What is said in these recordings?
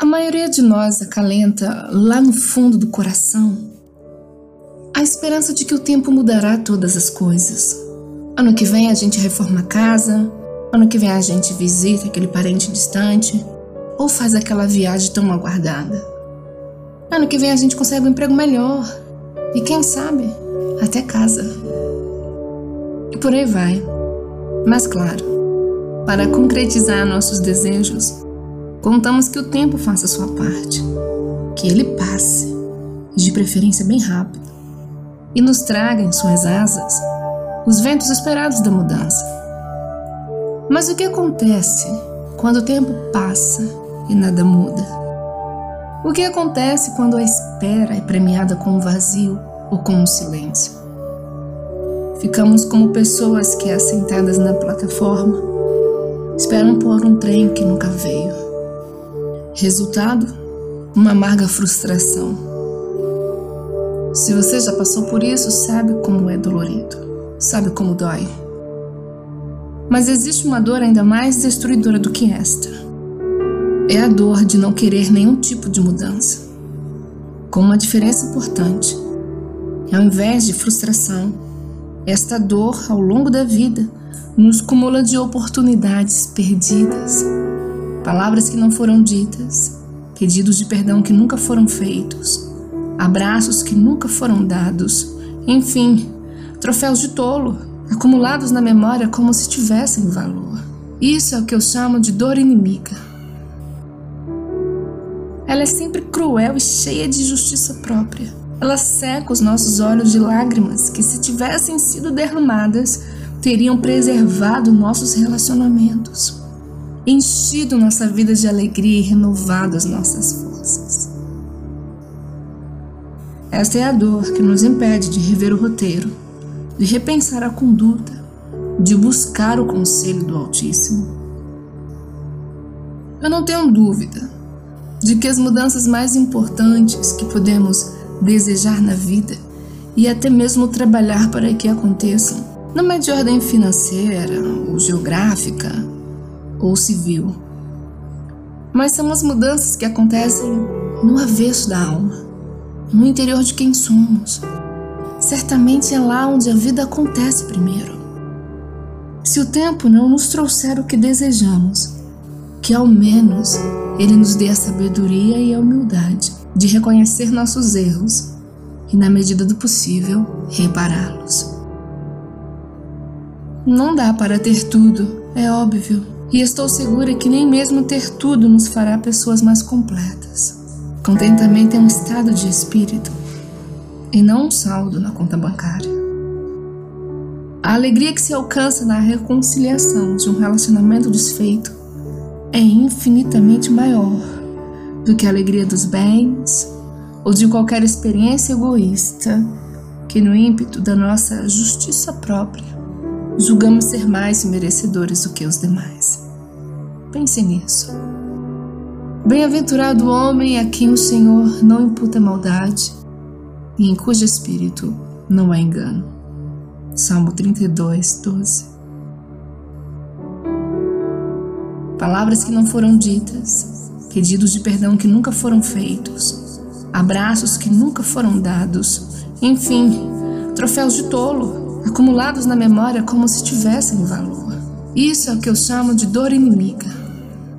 A maioria de nós acalenta lá no fundo do coração a esperança de que o tempo mudará todas as coisas. Ano que vem a gente reforma a casa, ano que vem a gente visita aquele parente distante ou faz aquela viagem tão aguardada. Ano que vem a gente consegue um emprego melhor e quem sabe até casa. E por aí vai. Mas claro, para concretizar nossos desejos, Contamos que o tempo faça sua parte, que ele passe, de preferência bem rápido, e nos traga em suas asas os ventos esperados da mudança. Mas o que acontece quando o tempo passa e nada muda? O que acontece quando a espera é premiada com um vazio ou com um silêncio? Ficamos como pessoas que, assentadas na plataforma, esperam por um trem que nunca veio. Resultado? Uma amarga frustração. Se você já passou por isso, sabe como é dolorido, sabe como dói. Mas existe uma dor ainda mais destruidora do que esta. É a dor de não querer nenhum tipo de mudança. Com uma diferença importante. Ao invés de frustração, esta dor, ao longo da vida, nos cumula de oportunidades perdidas palavras que não foram ditas, pedidos de perdão que nunca foram feitos, abraços que nunca foram dados, enfim, troféus de tolo, acumulados na memória como se tivessem valor. Isso é o que eu chamo de dor inimiga. Ela é sempre cruel e cheia de justiça própria. Ela seca os nossos olhos de lágrimas que, se tivessem sido derramadas, teriam preservado nossos relacionamentos enchido nossa vida de alegria e renovado as nossas forças. Esta é a dor que nos impede de rever o roteiro, de repensar a conduta, de buscar o conselho do Altíssimo. Eu não tenho dúvida de que as mudanças mais importantes que podemos desejar na vida e até mesmo trabalhar para que aconteçam, não é de ordem financeira ou geográfica ou civil. Mas são as mudanças que acontecem no avesso da alma, no interior de quem somos. Certamente é lá onde a vida acontece primeiro. Se o tempo não nos trouxer o que desejamos, que ao menos ele nos dê a sabedoria e a humildade de reconhecer nossos erros e, na medida do possível, repará-los. Não dá para ter tudo, é óbvio e estou segura que nem mesmo ter tudo nos fará pessoas mais completas. Contentamento é um estado de espírito e não um saldo na conta bancária. A alegria que se alcança na reconciliação de um relacionamento desfeito é infinitamente maior do que a alegria dos bens ou de qualquer experiência egoísta que, no ímpeto da nossa justiça própria, julgamos ser mais merecedores do que os demais. Pense nisso. Bem-aventurado o homem a quem o Senhor não imputa maldade e em cujo espírito não há engano. Salmo 32, 12. Palavras que não foram ditas, pedidos de perdão que nunca foram feitos, abraços que nunca foram dados, enfim, troféus de tolo acumulados na memória como se tivessem valor. Isso é o que eu chamo de dor inimiga.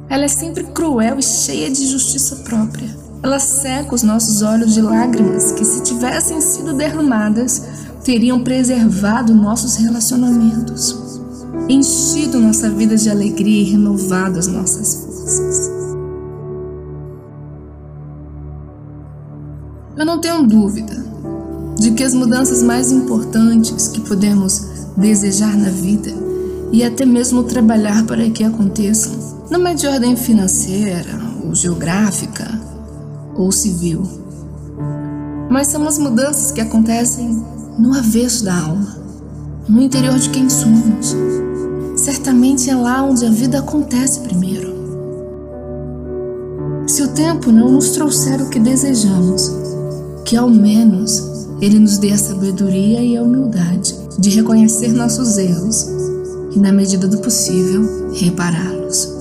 Ela é sempre cruel e cheia de justiça própria. Ela seca os nossos olhos de lágrimas que, se tivessem sido derramadas, teriam preservado nossos relacionamentos, enchido nossa vida de alegria e renovado as nossas forças. Eu não tenho dúvida de que as mudanças mais importantes que podemos desejar na vida e até mesmo trabalhar para que aconteçam não é de ordem financeira ou geográfica ou civil, mas são as mudanças que acontecem no avesso da alma, no interior de quem somos. Certamente é lá onde a vida acontece primeiro. Se o tempo não nos trouxer o que desejamos, que ao menos ele nos dê a sabedoria e a humildade de reconhecer nossos erros e, na medida do possível, repará-los.